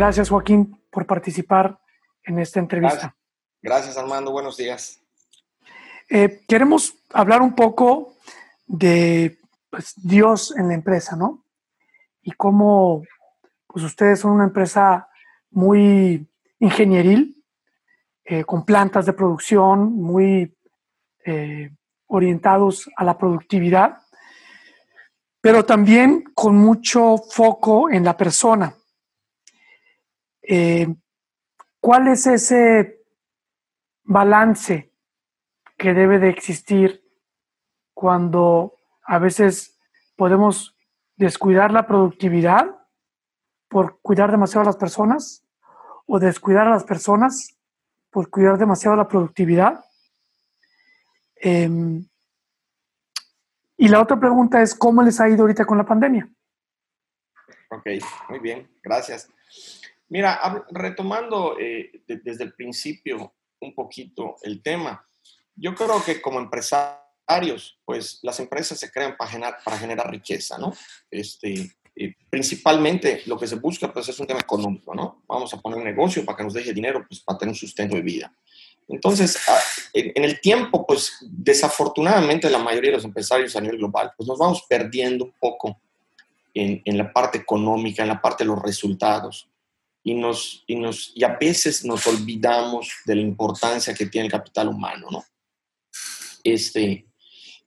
Gracias, Joaquín, por participar en esta entrevista. Gracias, Armando. Buenos días. Eh, queremos hablar un poco de pues, Dios en la empresa, ¿no? Y cómo pues, ustedes son una empresa muy ingenieril, eh, con plantas de producción, muy eh, orientados a la productividad, pero también con mucho foco en la persona. ¿Cuál es ese balance que debe de existir cuando a veces podemos descuidar la productividad por cuidar demasiado a las personas o descuidar a las personas por cuidar demasiado la productividad. Em, y la otra pregunta es, ¿cómo les ha ido ahorita con la pandemia? Ok, muy bien, gracias. Mira, retomando eh, desde el principio un poquito el tema, yo creo que como empresarios, pues las empresas se crean para generar, para generar riqueza, ¿no? Este, eh, principalmente lo que se busca pues es un tema económico, ¿no? Vamos a poner un negocio para que nos deje dinero, pues para tener un sustento de vida. Entonces, en el tiempo, pues desafortunadamente la mayoría de los empresarios a nivel global, pues nos vamos perdiendo un poco en, en la parte económica, en la parte de los resultados y, nos, y, nos, y a veces nos olvidamos de la importancia que tiene el capital humano, ¿no? Este,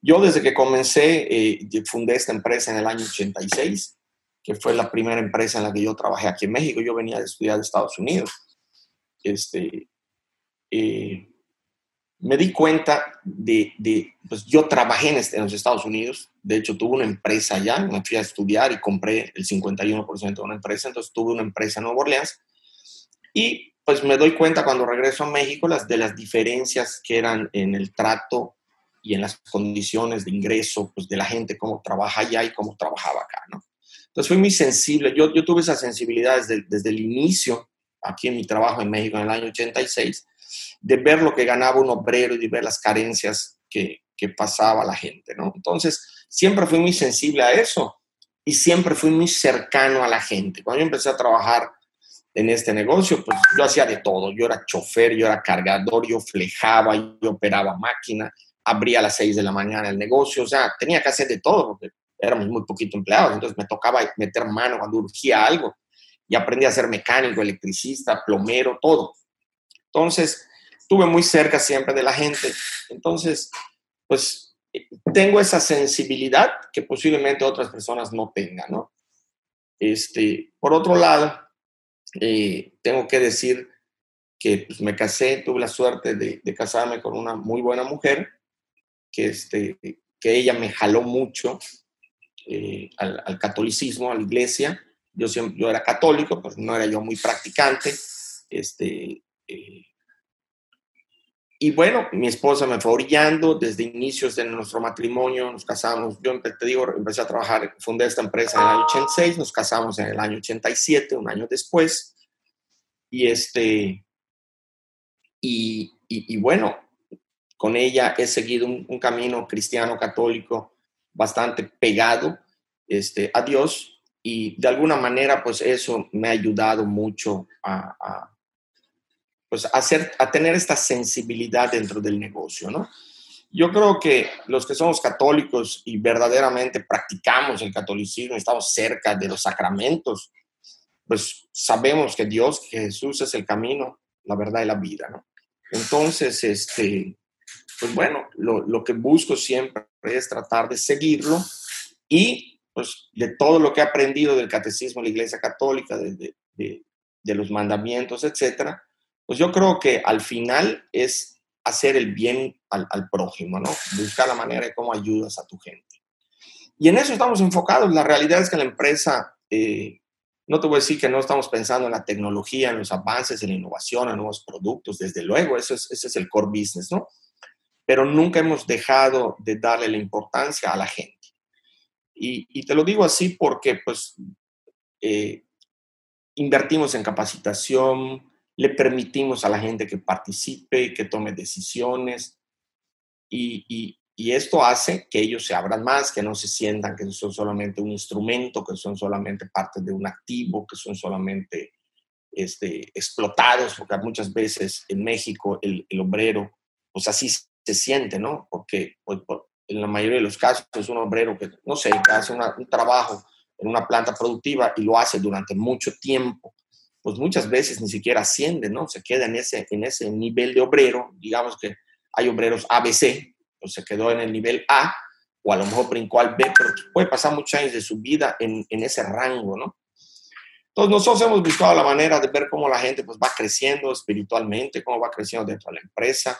yo desde que comencé, eh, fundé esta empresa en el año 86, que fue la primera empresa en la que yo trabajé aquí en México. Yo venía de estudiar de Estados Unidos. Este, eh, me di cuenta de, de, pues yo trabajé en, este, en, los Estados Unidos, de hecho tuve una empresa allá, me fui a estudiar y compré el 51% de una empresa, entonces tuve una empresa en Nueva Orleans. Y pues me doy cuenta cuando regreso a México las, de las diferencias que eran en el trato y en las condiciones de ingreso pues de la gente, cómo trabaja allá y cómo trabajaba acá, ¿no? Entonces fui muy sensible, yo, yo tuve esa sensibilidad desde, desde el inicio aquí en mi trabajo en México en el año 86 de ver lo que ganaba un obrero y de ver las carencias que, pasaba la gente, ¿no? Entonces, siempre fui muy sensible a eso y siempre fui muy cercano a la gente. Cuando yo empecé a trabajar en este negocio, pues yo hacía de todo. Yo era chofer, yo era cargador, yo flejaba, yo operaba máquina, abría a las 6 de la mañana el negocio, o sea, tenía que hacer de todo porque éramos muy poquito empleados, entonces me tocaba meter mano cuando urgía algo y aprendí a ser mecánico, electricista, plomero, todo. Entonces, estuve muy cerca siempre de la gente. Entonces, pues tengo esa sensibilidad que posiblemente otras personas no tengan, ¿no? Este, por otro lado, eh, tengo que decir que pues, me casé, tuve la suerte de, casarme con una muy buena mujer, que, este, que ella me jaló mucho eh, al, catolicismo, a la iglesia. Yo, siempre, yo era católico, pues no era yo muy practicante. Este, eh, y bueno, mi esposa me fue orillando desde inicios de nuestro matrimonio, nos casamos, yo te digo, empecé a trabajar, fundé esta empresa en el año 86, nos casamos en el año 87, un año después, y este, y, y, bueno, con ella he seguido un, camino cristiano católico bastante pegado este, a Dios, y de alguna manera, pues eso me ha ayudado mucho a pues hacer, a tener esta sensibilidad dentro del negocio, ¿no? Yo creo que los que somos católicos y verdaderamente practicamos el catolicismo, estamos cerca de los sacramentos, pues sabemos que Dios, que Jesús es el camino, la verdad y la vida, ¿no? Entonces, este, pues bueno, lo, lo que busco siempre es tratar de seguirlo y pues de todo lo que he aprendido del catecismo de la Iglesia Católica, de, de, de los mandamientos, etcétera, pues yo creo que al final es hacer el bien al, prójimo, ¿no? Buscar la manera de cómo ayudas a tu gente. Y en eso estamos enfocados. La realidad es que la empresa, eh, no te voy a decir que no estamos pensando en la tecnología, en los avances, en la innovación, en nuevos productos, desde luego, eso es, ese es el core business, ¿no? Pero nunca hemos dejado de darle la importancia a la gente. Y, te lo digo así porque, pues, eh, invertimos en capacitación, le permitimos a la gente que participe, que tome decisiones y, esto hace que ellos se abran más, que no se sientan que son solamente un instrumento, que son solamente parte de un activo, que son solamente este, explotados, porque muchas veces en México el, obrero, pues así se siente, ¿no? Porque pues, en la mayoría de los casos es un obrero que, no sé, que hace un trabajo en una planta productiva y lo hace durante mucho tiempo, pues muchas veces ni siquiera asciende, ¿no? Se queda en ese, en ese nivel de obrero, digamos que hay obreros ABC, pues se quedó en el nivel A, o a lo mejor brincó al B, pero puede pasar muchos años de su vida en, en ese rango, ¿no? Entonces nosotros hemos buscado la manera de ver cómo la gente pues va creciendo espiritualmente, cómo va creciendo dentro de la empresa,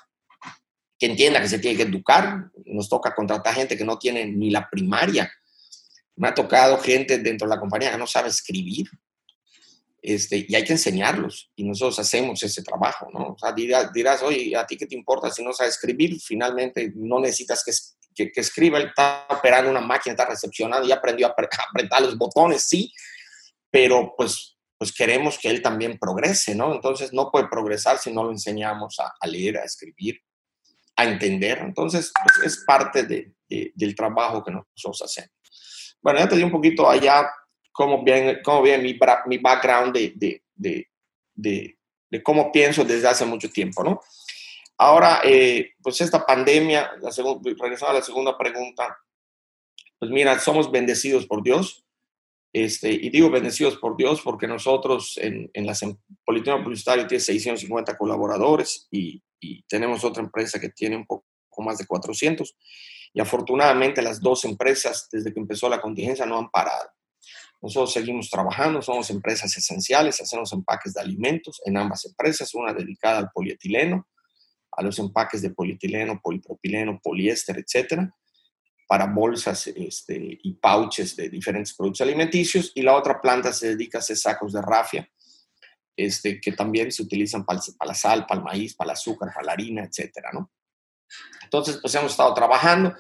que entienda que se tiene que educar. Nos toca contratar gente que no tiene ni la primaria. Me ha tocado gente dentro de la compañía que no sabe escribir. Este, y hay que enseñarlos. Y nosotros hacemos ese trabajo, ¿no? O sea, dirás, dirás, oye, ¿a ti qué te importa si no sabes escribir? Finalmente no necesitas que, que, escriba. Él está operando una máquina, está recepcionando y aprendió a, a apretar los botones, sí, pero pues, pues queremos que él también progrese, ¿no? Entonces no puede progresar si no lo enseñamos a, leer, a escribir, a entender. Entonces pues, es parte de, del trabajo que nosotros hacemos. Bueno, ya te di un poquito allá cómo viene, cómo viene mi, mi background de, de, de, cómo pienso desde hace mucho tiempo, ¿no? Ahora, eh, pues esta pandemia, la regresando a la segunda pregunta, pues mira, somos bendecidos por Dios este, y digo bendecidos por Dios porque nosotros en, en la Politécnico Publicitario tiene 650 colaboradores y, tenemos otra empresa que tiene un poco más de 400. Y afortunadamente las dos empresas desde que empezó la contingencia no han parado. Nosotros seguimos trabajando, somos empresas esenciales, hacemos empaques de alimentos en ambas empresas, una dedicada al polietileno, a los empaques de polietileno, polipropileno, poliéster, etcétera para bolsas este, y pouches de diferentes productos alimenticios y la otra planta se dedica a hacer sacos de rafia, este, que también se utilizan para, la sal, para el maíz, para el azúcar, para la harina, etcétera, ¿no? Entonces, pues hemos estado trabajando,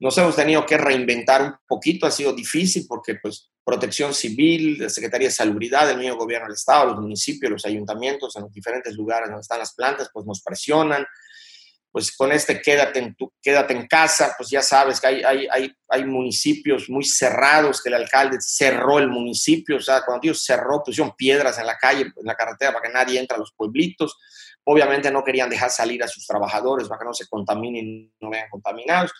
nos hemos tenido que reinventar un poquito, ha sido difícil porque, pues, protección civil, la Secretaría de Salubridad, del mismo gobierno del Estado, los municipios, los ayuntamientos, en los diferentes lugares donde están las plantas, pues nos presionan, pues con este quédate en, tu, quédate en casa, pues ya sabes que hay, hay, hay, hay, municipios muy cerrados, que el alcalde cerró el municipio, o sea, cuando Dios cerró, pusieron piedras en la calle, en la carretera para que nadie entre a los pueblitos. Obviamente no querían dejar salir a sus trabajadores para que no se contaminen no vean contaminados.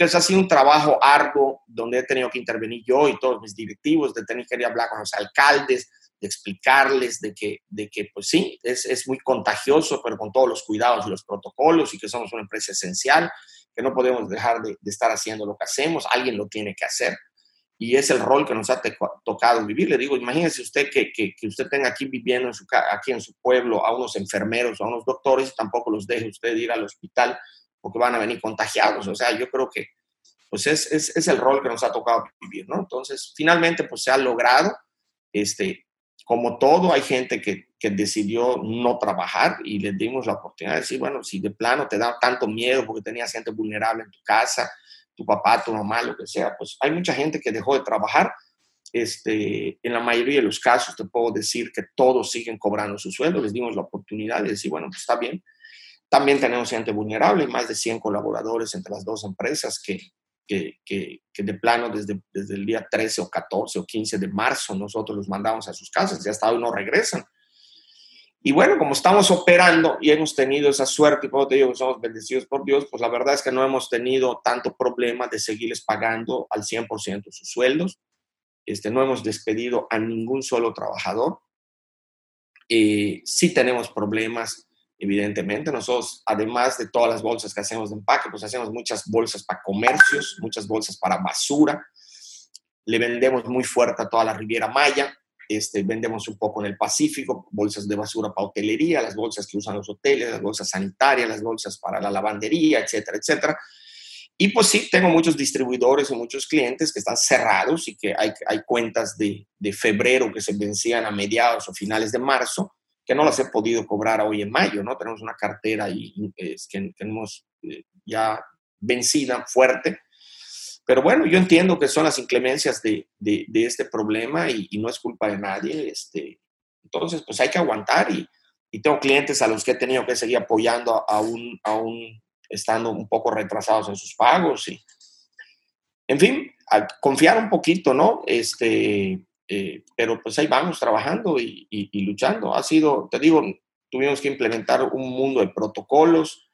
Entonces ha sido un trabajo arduo donde he tenido que intervenir yo y todos mis directivos, de tener que ir a hablar con los alcaldes, de explicarles de que, de que pues sí, es, es, muy contagioso, pero con todos los cuidados y los protocolos y que somos una empresa esencial, que no podemos dejar de, estar haciendo lo que hacemos, alguien lo tiene que hacer. Y es el rol que nos ha tocado vivir. Le digo, imagínese usted que, que, que, usted tenga aquí viviendo en su, aquí en su pueblo a unos enfermeros a unos doctores y tampoco los deje usted ir al hospital porque van a venir contagiados. O sea, yo creo que pues es, es, es el rol que nos ha tocado vivir, ¿no? Entonces, finalmente, pues se ha logrado. Este, como todo, hay gente que, que, decidió no trabajar y les dimos la oportunidad de decir, bueno, si de plano te da tanto miedo porque tenías gente vulnerable en tu casa, tu papá, tu mamá, lo que sea, pues hay mucha gente que dejó de trabajar. Este, en la mayoría de los casos te puedo decir que todos siguen cobrando su sueldo, les dimos la oportunidad de decir, bueno, pues está bien. También tenemos gente vulnerable, más de 100 colaboradores entre las dos empresas que, que, de plano desde, desde el día 13 o 14 o 15 de marzo nosotros los mandamos a sus casas, ya hasta hoy no regresan. Y bueno, como estamos operando y hemos tenido esa suerte, y como te digo que somos bendecidos por Dios, pues la verdad es que no hemos tenido tanto problema de seguirles pagando al 100% sus sueldos. Este, no hemos despedido a ningún solo trabajador. Eh, sí tenemos problemas evidentemente. Nosotros, además de todas las bolsas que hacemos de empaque, pues hacemos muchas bolsas para comercios, muchas bolsas para basura. Le vendemos muy fuerte a toda la Riviera Maya. Este, vendemos un poco en el Pacífico, bolsas de basura para hotelería, las bolsas que usan los hoteles, las bolsas sanitarias, las bolsas para la lavandería, etcétera, etcétera. Y pues sí, tengo muchos distribuidores y muchos clientes que están cerrados y que hay, hay cuentas de, de febrero que se vencían a mediados o finales de marzo que no las he podido cobrar hoy en mayo, ¿no? Tenemos una cartera y es que tenemos eh, ya vencida, fuerte. Pero bueno, yo entiendo que son las inclemencias de, de, este problema y, no es culpa de nadie. Este, entonces, pues hay que aguantar y, y, tengo clientes a los que he tenido que seguir apoyando aún, aún estando un poco retrasados en sus pagos. Y, en fin, confiar un poquito, ¿no? Este, eh, pero pues ahí vamos trabajando y, luchando. Ha sido, te digo, tuvimos que implementar un mundo de protocolos,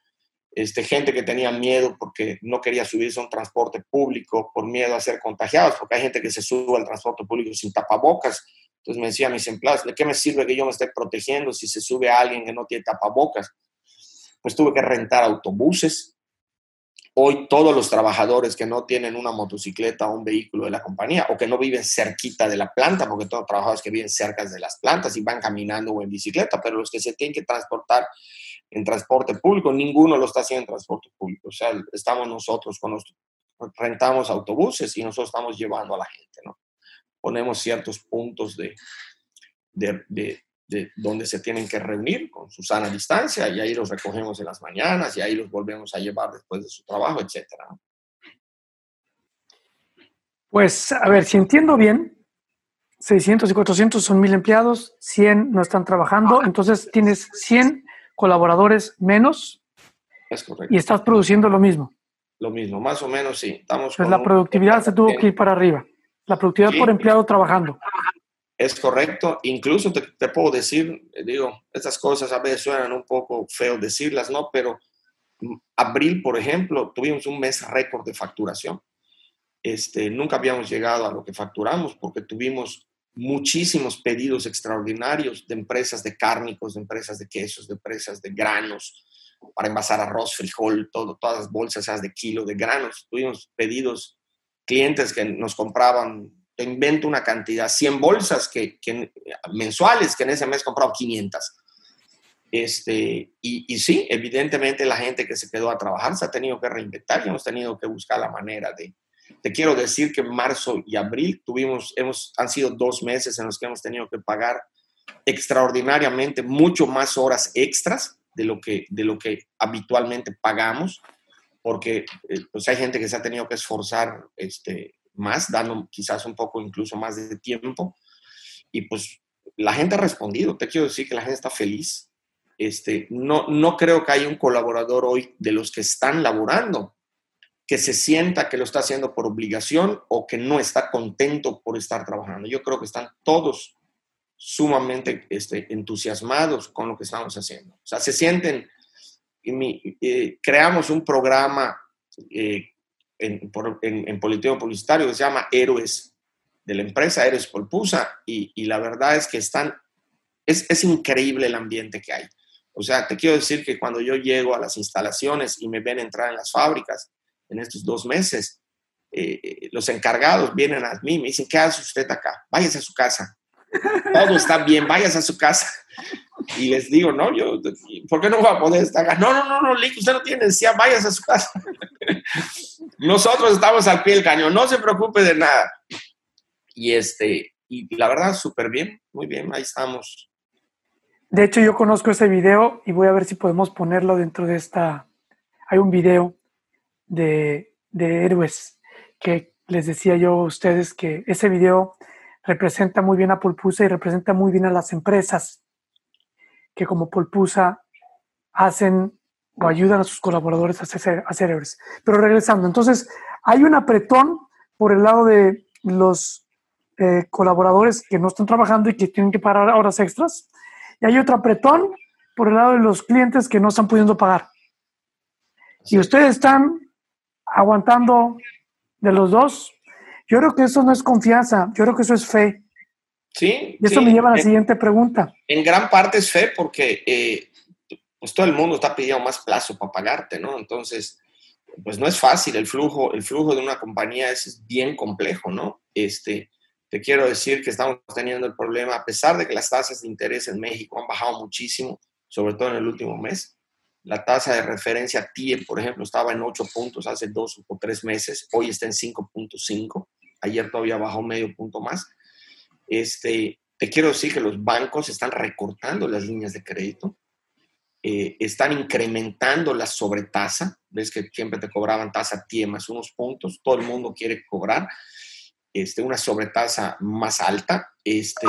este, gente que tenía miedo porque no quería subirse a un transporte público por miedo a ser contagiados, porque hay gente que se sube al transporte público sin tapabocas. Entonces me decía mis empleados, ¿de qué me sirve que yo me esté protegiendo si se sube a alguien que no tiene tapabocas? Pues tuve que rentar autobuses, hoy todos los trabajadores que no tienen una motocicleta o un vehículo de la compañía o que no viven cerquita de la planta, porque todos los trabajadores que viven cerca de las plantas y van caminando o en bicicleta, pero los que se tienen que transportar en transporte público, ninguno lo está haciendo en transporte público. O sea, estamos nosotros con los, rentamos autobuses y nosotros estamos llevando a la gente, ¿no? Ponemos ciertos puntos de, de, de donde se tienen que reunir con su sana distancia y ahí los recogemos en las mañanas y ahí los volvemos a llevar después de su trabajo, etcétera. Pues, a ver, si entiendo bien, 600 y 400 son mil empleados, 100 no están trabajando, entonces tienes 100 colaboradores menos es correcto. y estás produciendo lo mismo. Lo mismo, más o menos, sí. Estamos pues la productividad se tuvo que ir para arriba. La productividad por empleado trabajando. Es correcto. Incluso te, puedo decir, digo, estas cosas a veces suenan un poco feo decirlas, ¿no? Pero mm, abril, por ejemplo, tuvimos un mes récord de facturación. Este, nunca habíamos llegado a lo que facturamos porque tuvimos muchísimos pedidos extraordinarios de empresas de cárnicos, de empresas de quesos, de empresas de granos, para envasar arroz, frijol, todo, todas las bolsas de kilo de granos. Tuvimos pedidos, clientes que nos compraban te invento una cantidad, 100 bolsas que, mensuales, que en ese mes comprado 500. Este, y, y, sí, evidentemente la gente que se quedó a trabajar se ha tenido que reinventar y hemos tenido que buscar la manera de... Te quiero decir que en marzo y abril tuvimos, hemos, han sido dos meses en los que hemos tenido que pagar extraordinariamente mucho más horas extras de lo que, de lo que habitualmente pagamos, porque eh, pues hay gente que se ha tenido que esforzar este, más, dando quizás un poco incluso más de tiempo. Y pues la gente ha respondido, te quiero decir que la gente está feliz. Este, no, no creo que haya un colaborador hoy de los que están laborando que se sienta que lo está haciendo por obligación o que no está contento por estar trabajando. Yo creo que están todos sumamente este, entusiasmados con lo que estamos haciendo. O sea, se sienten, eh, creamos un programa eh, en, en, publicitario que se llama Héroes de la empresa, Héroes Polpusa, y, y la verdad es que están, es, es, increíble el ambiente que hay. O sea, te quiero decir que cuando yo llego a las instalaciones y me ven entrar en las fábricas en estos dos meses, eh, los encargados vienen a mí y me dicen, ¿qué hace usted acá? Váyase a su casa. Todo está bien, váyase a su casa. Y les digo, no, yo, ¿por qué no va a poder estar acá? No, no, no, no, usted no tiene necesidad, váyase a su casa. Nosotros estamos al pie del cañón, no se preocupe de nada. Y este, y la verdad, súper bien, muy bien, ahí estamos. De hecho, yo conozco ese video y voy a ver si podemos ponerlo dentro de esta. Hay un video de, de héroes que les decía yo a ustedes que ese video representa muy bien a Pulpusa y representa muy bien a las empresas que como Pulpusa hacen o ayudan a sus colaboradores a hacer, a héroes. Pero regresando, entonces hay un apretón por el lado de los eh, colaboradores que no están trabajando y que tienen que pagar horas extras. Y hay otro apretón por el lado de los clientes que no están pudiendo pagar. Y ustedes están aguantando de los dos. Yo creo que eso no es confianza, yo creo que eso es fe. Sí. Y eso me lleva a la siguiente pregunta. En gran parte es fe porque eh, pues todo el mundo está pidiendo más plazo para pagarte, ¿no? Entonces, pues no es fácil, el flujo, el flujo de una compañía es bien complejo, ¿no? Este, te quiero decir que estamos teniendo el problema, a pesar de que las tasas de interés en México han bajado muchísimo, sobre todo en el último mes. La tasa de referencia TIE, por ejemplo, estaba en 8 puntos hace dos o tres meses, hoy está en 5.5, ayer todavía bajó medio punto más. Este, te quiero decir que los bancos están recortando las líneas de crédito eh, están incrementando la sobretasa, ves que siempre te cobraban tasa TIE más unos puntos, todo el mundo quiere cobrar este, una sobretasa más alta, este,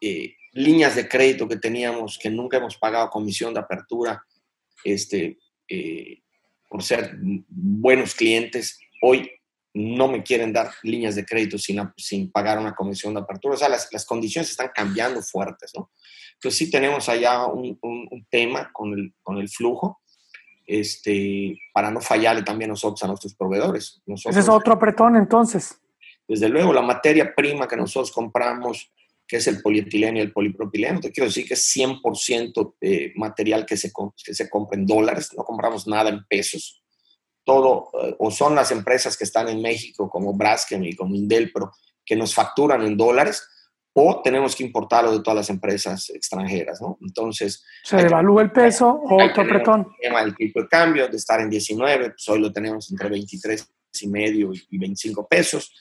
eh, líneas de crédito que teníamos que nunca hemos pagado comisión de apertura, este, eh, por ser buenos clientes, hoy no me quieren dar líneas de crédito sin, sin pagar una comisión de apertura. O sea, las, las condiciones están cambiando fuertes, ¿no? Entonces sí tenemos allá un, un, tema con el, con el flujo, este, para no fallarle también nosotros a nuestros proveedores. Ese es otro apretón entonces. Desde luego, la materia prima que nosotros compramos, que es el polietileno y el polipropileno, te quiero decir que es 100% de material que se, que se compra en dólares, no compramos nada en pesos todo, eh, o son las empresas que están en México, como Braskem y como Indelpro, que nos facturan en dólares, o tenemos que importarlo de todas las empresas extranjeras, ¿no? Entonces... Se devalúa el peso o otro apretón. El tema del tipo de cambio, de estar en 19, pues hoy lo tenemos entre 23 y medio y 25 pesos.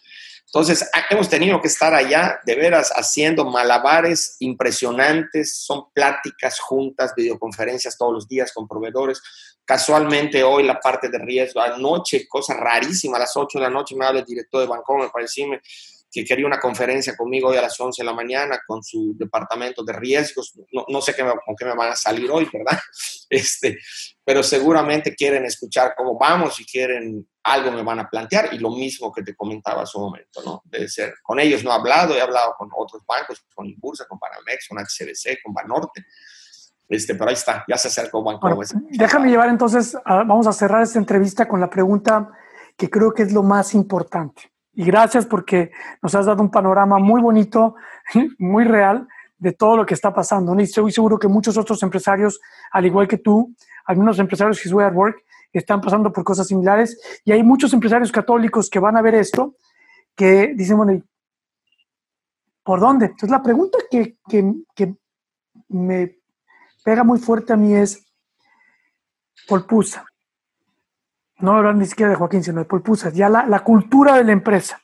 Entonces, hemos tenido que estar allá, de veras, haciendo malabares impresionantes, son pláticas juntas, videoconferencias todos los días con proveedores. Casualmente hoy la parte de riesgo, anoche, cosa rarísima, a las 8 de la noche me habla el director de Banco, me pareció que quería una conferencia conmigo hoy a las 11 de la mañana con su departamento de riesgos. No, no sé qué con qué me van a salir hoy, ¿verdad? Este, pero seguramente quieren escuchar cómo vamos y quieren algo me van a plantear y lo mismo que te comentaba hace un momento, ¿no? Debe ser, con ellos no he hablado, he hablado con otros bancos, con Inbursa, con Panamex, con HCBC, con Banorte, este, pero ahí está, ya se acercó Banco bueno, Déjame llevar entonces, vamos a cerrar esta entrevista con la pregunta que creo que es lo más importante. Y gracias porque nos has dado un panorama muy bonito, muy real de todo lo que está pasando. Y estoy seguro que muchos otros empresarios, al igual que tú, algunos empresarios His Work, están pasando por cosas similares. Y hay muchos empresarios católicos que van a ver esto, que dicen, bueno, ¿por dónde? Entonces la pregunta que, que, me pega muy fuerte a mí es, Polpusa. No hablar ni siquiera de Joaquín, sino de Polpusa. Ya la, la cultura de la empresa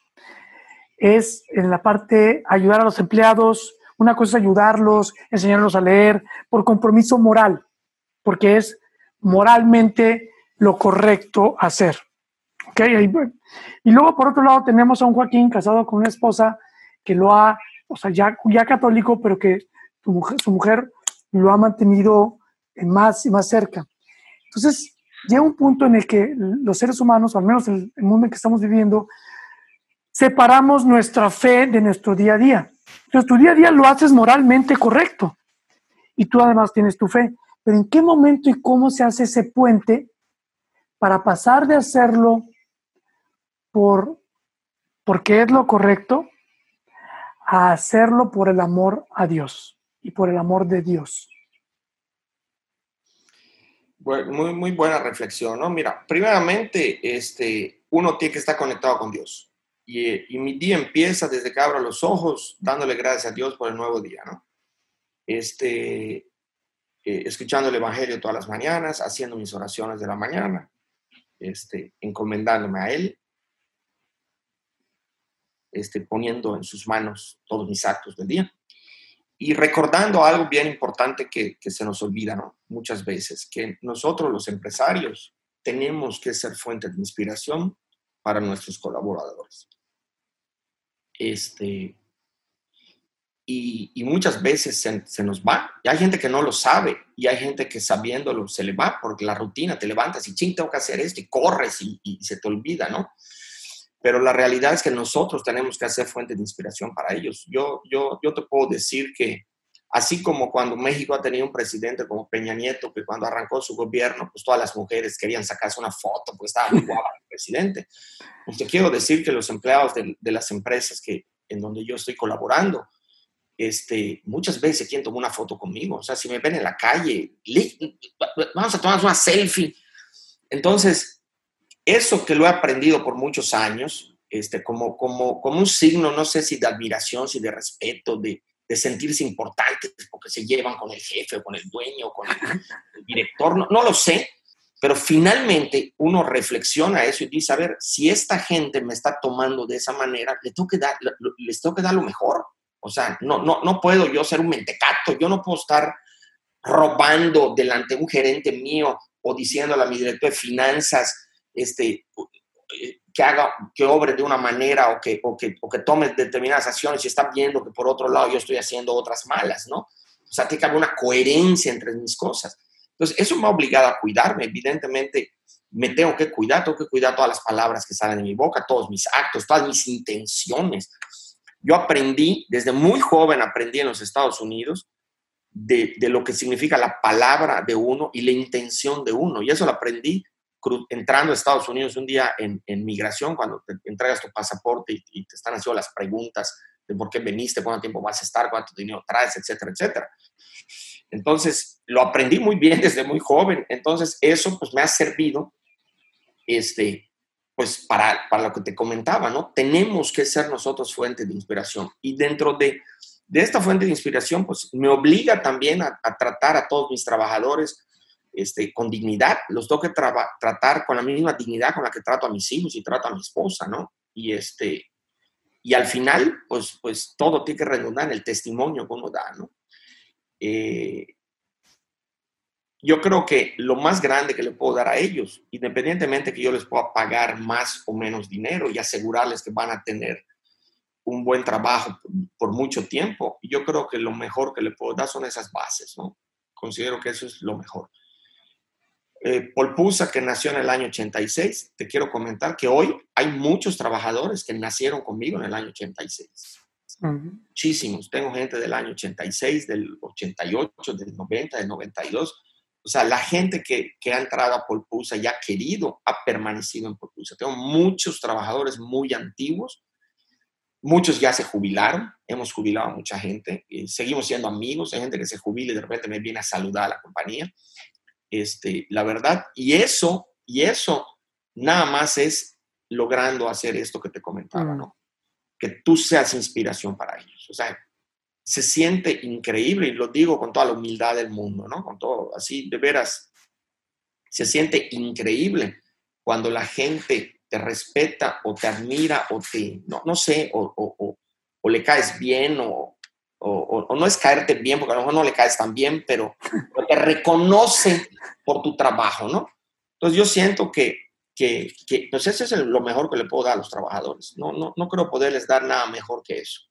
es en la parte ayudar a los empleados. Una cosa es ayudarlos, enseñarlos a leer por compromiso moral, porque es moralmente lo correcto hacer. ¿Okay? Y luego, por otro lado, tenemos a un Joaquín casado con una esposa que lo ha, o sea, ya, ya católico, pero que su mujer, su mujer lo ha mantenido más y más cerca. Entonces, llega un punto en el que los seres humanos, al menos el, el mundo en que estamos viviendo, separamos nuestra fe de nuestro día a día. Entonces, tu día a día lo haces moralmente correcto y tú además tienes tu fe. Pero ¿en qué momento y cómo se hace ese puente para pasar de hacerlo por porque es lo correcto a hacerlo por el amor a Dios y por el amor de Dios. muy, muy buena reflexión, ¿no? Mira, primeramente, este, uno tiene que estar conectado con Dios. Y, y, mi día empieza desde que abro los ojos, dándole gracias a Dios por el nuevo día, ¿no? Este, eh, escuchando el Evangelio todas las mañanas, haciendo mis oraciones de la mañana, este, encomendándome a Él, este, poniendo en sus manos todos mis actos del día. Y recordando algo bien importante que, se nos olvida muchas veces, que nosotros los empresarios tenemos que ser fuente de inspiración para nuestros colaboradores. Este, y, muchas veces se, nos va. Y hay gente que no lo sabe y hay gente que sabiéndolo se le va porque la rutina, te levantas y ching, tengo que hacer esto y corres y, se te olvida, ¿no? Pero la realidad es que nosotros tenemos que hacer fuente de inspiración para ellos. Yo, yo, yo te puedo decir que así como cuando México ha tenido un presidente como Peña Nieto, que cuando arrancó su gobierno, pues todas las mujeres querían sacarse una foto, pues estaba muy guapa el presidente. Pues te quiero decir que los empleados de, de las empresas que, en donde yo estoy colaborando, este, muchas veces quieren tomar una foto conmigo. O sea, si me ven en la calle, vamos a tomar una selfie. Entonces, eso que lo he aprendido por muchos años, este, como, como, como un signo, no sé si de admiración, si de respeto, de, de sentirse importantes porque se llevan con el jefe, con el dueño, con el, director, no, no, lo sé, pero finalmente uno reflexiona eso y dice, a ver, si esta gente me está tomando de esa manera, le tengo que dar, les tengo que dar lo mejor. O sea, no, no, no puedo yo ser un mentecato, yo no puedo estar robando delante de un gerente mío o diciéndole a mi director de finanzas este, que haga, que obre de una manera o que, o que, o que tome determinadas acciones y está viendo que por otro lado yo estoy haciendo otras malas, ¿no? O sea, tiene que haber una coherencia entre mis cosas. Entonces, eso me ha obligado a cuidarme. Evidentemente, me tengo que cuidar, tengo que cuidar todas las palabras que salen de mi boca, todos mis actos, todas mis intenciones. Yo aprendí, desde muy joven aprendí en los Estados Unidos de, lo que significa la palabra de uno y la intención de uno. Y eso lo aprendí entrando a Estados Unidos un día en, migración, cuando te entregas tu pasaporte y, y, te están haciendo las preguntas de por qué veniste, cuánto tiempo vas a estar, cuánto dinero traes, etcétera, etcétera. Entonces, lo aprendí muy bien desde muy joven. Entonces, eso pues me ha servido, este, pues para, para lo que te comentaba, ¿no? Tenemos que ser nosotros fuente de inspiración. Y dentro de, de esta fuente de inspiración, pues me obliga también a, tratar a todos mis trabajadores este, con dignidad. Los tengo que tratar con la misma dignidad con la que trato a mis hijos y trato a mi esposa, ¿no? Y este, y al final, pues, pues todo tiene que redundar en el testimonio que uno da, ¿no? Eh, yo creo que lo más grande que le puedo dar a ellos, independientemente que yo les pueda pagar más o menos dinero y asegurarles que van a tener un buen trabajo por, mucho tiempo, yo creo que lo mejor que le puedo dar son esas bases, ¿no? Considero que eso es lo mejor. Eh, Polpusa, que nació en el año 86, te quiero comentar que hoy hay muchos trabajadores que nacieron conmigo en el año 86. Muchísimos. Tengo gente del año 86, del 88, del 90, del 92. O sea, la gente que, que ha entrado a Polpusa y ha querido, ha permanecido en Polpusa. Tengo muchos trabajadores muy antiguos. Muchos ya se jubilaron, hemos jubilado a mucha gente, y seguimos siendo amigos, hay gente que se jubila y de repente me viene a saludar a la compañía este, la verdad. Y eso, y eso nada más es logrando hacer esto que te comentaba, ¿no? Que tú seas inspiración para ellos. O sea, se siente increíble y lo digo con toda la humildad del mundo, ¿no? Con todo, así, de veras, se siente increíble cuando la gente te respeta o te admira o te, no, no sé, o, o, o le caes bien o, o, no es caerte bien, porque a lo mejor no le caes tan bien, pero, te reconoce por tu trabajo, ¿no? Entonces yo siento que, que, que pues eso es lo mejor que le puedo dar a los trabajadores. No, no, no creo poderles dar nada mejor que eso.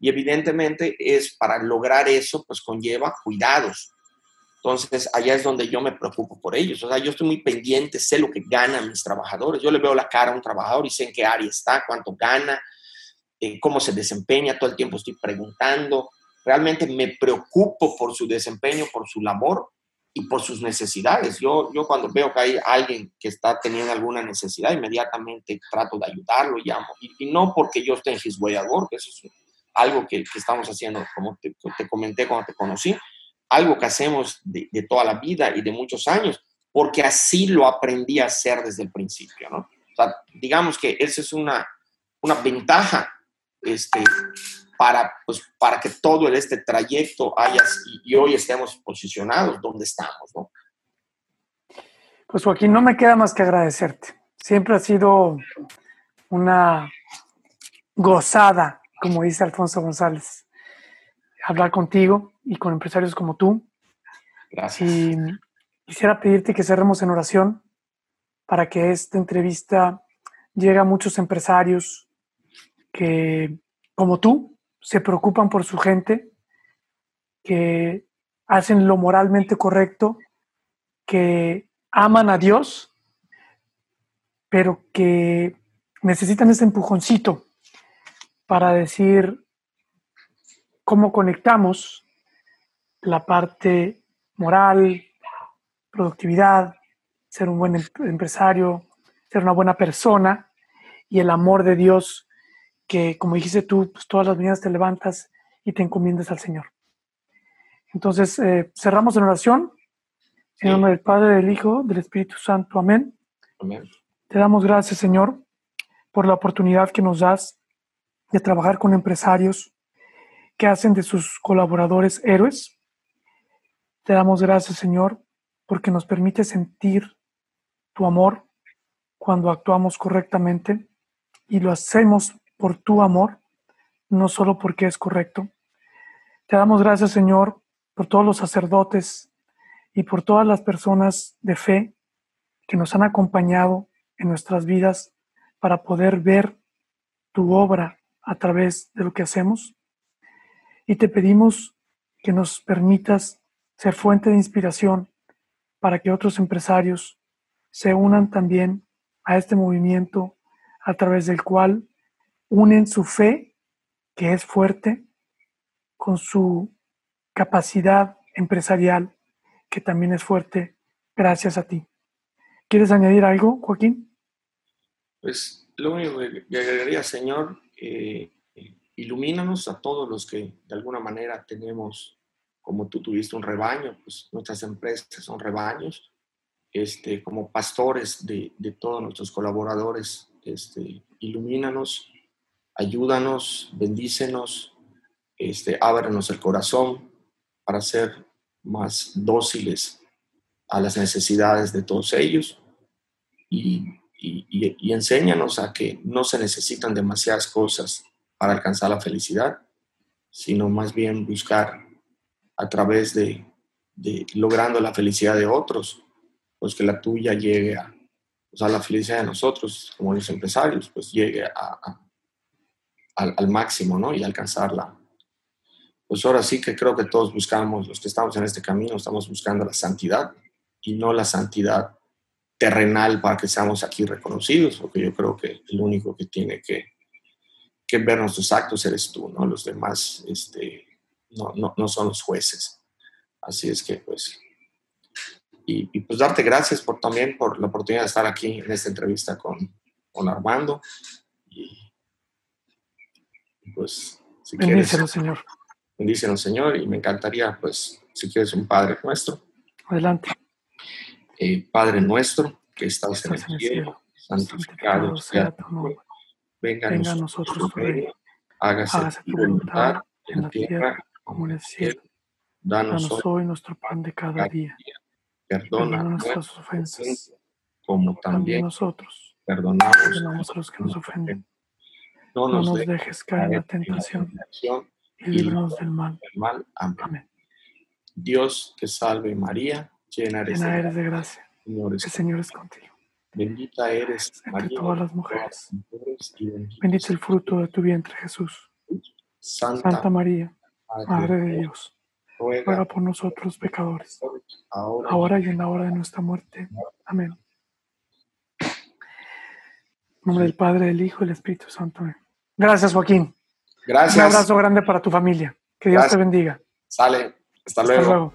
Y evidentemente es para lograr eso, pues conlleva cuidados. Entonces, allá es donde yo me preocupo por ellos. O sea, yo estoy muy pendiente, sé lo que ganan mis trabajadores. Yo le veo la cara a un trabajador y sé en qué área está, cuánto gana, cómo se desempeña, todo el tiempo estoy preguntando, realmente me preocupo por su desempeño, por su labor y por sus necesidades. Yo, yo cuando veo que hay alguien que está teniendo alguna necesidad, inmediatamente trato de ayudarlo, llamo. Y, no porque yo esté en His Way que eso es algo que, que estamos haciendo, como te, te, comenté cuando te conocí, algo que hacemos de, de, toda la vida y de muchos años, porque así lo aprendí a hacer desde el principio, ¿no? O sea, digamos que esa es una, una ventaja este, para, pues, para que todo este trayecto haya y, hoy estemos posicionados donde estamos, ¿no? Pues Joaquín, no me queda más que agradecerte. Siempre ha sido una gozada, como dice Alfonso González, hablar contigo y con empresarios como tú. Gracias. Y quisiera pedirte que cerremos en oración para que esta entrevista llegue a muchos empresarios, que, como tú, se preocupan por su gente, que hacen lo moralmente correcto, que aman a Dios, pero que necesitan ese empujoncito para decir cómo conectamos la parte moral, productividad, ser un buen em-, empresario, ser una buena persona y el amor de Dios que, como dijiste tú, pues todas las mañanas te levantas y te encomiendas al Señor. Entonces, eh, cerramos en oración. En nombre del Padre, del Hijo, del Espíritu Santo. Amén. Amén. Te damos gracias, Señor, por la oportunidad que nos das de trabajar con empresarios que hacen de sus colaboradores héroes. Te damos gracias, Señor, porque nos permite sentir tu amor cuando actuamos correctamente y lo hacemos por tu amor, no solo porque es correcto. Te damos gracias, Señor, por todos los sacerdotes y por todas las personas de fe que nos han acompañado en nuestras vidas para poder ver tu obra a través de lo que hacemos. Y te pedimos que nos permitas ser fuente de inspiración para que otros empresarios se unan también a este movimiento a través del cual unen su fe, que es fuerte, con su capacidad empresarial, que también es fuerte, gracias a ti. ¿Quieres añadir algo, Joaquín? Pues lo único que agregaría, Señor, eh, ilumínanos a todos los que de alguna manera tenemos, como tú tuviste un rebaño, pues nuestras empresas son rebaños, este, como pastores de, de todos nuestros colaboradores, este, ilumínanos, ayúdanos, bendícenos, este, ábrenos el corazón para ser más dóciles a las necesidades de todos ellos y, enséñanos a que no se necesitan demasiadas cosas para alcanzar la felicidad, sino más bien buscar a través de, de logrando la felicidad de otros, pues que la tuya llegue a, o la felicidad de nosotros como los empresarios, pues llegue a, al, máximo, ¿no? Y alcanzarla. Pues ahora sí que creo que todos buscamos, los que estamos en este camino, estamos buscando la santidad y no la santidad terrenal para que seamos aquí reconocidos, porque yo creo que el único que tiene que, que ver nuestros actos eres tú, ¿no? Los demás este, no, no, no son los jueces. Así es que, pues, y, pues darte gracias por también por la oportunidad de estar aquí en esta entrevista con, con Armando. Y pues, si Bendícelo, Señor. Bendícelo, Señor. Y me encantaría, pues, si quieres un Padre nuestro. Adelante. Eh, Padre nuestro, que estás, en el cielo, santificado sea tu nombre. Venga, a nosotros tu reino. Hágase, tu voluntad en la tierra como en el cielo. Danos, hoy nuestro pan de cada, día Perdona nuestras ofensas, como también nosotros perdonamos, a los que nos ofenden. No nos, dejes caer en la tentación y líbranos del mal. Amén. Dios te salve María, llena eres, de, gracia. Señor el Señor es contigo. Bendita eres entre todas las mujeres. Bendito el fruto de tu vientre Jesús. Santa, María, Madre de Dios ruega por nosotros pecadores, ahora y en la hora de nuestra muerte. Amén. En nombre del Padre, del Hijo y del Espíritu Santo. Gracias, Joaquín. Gracias. Un abrazo grande para tu familia. Que Dios te bendiga. Sale. Hasta, luego.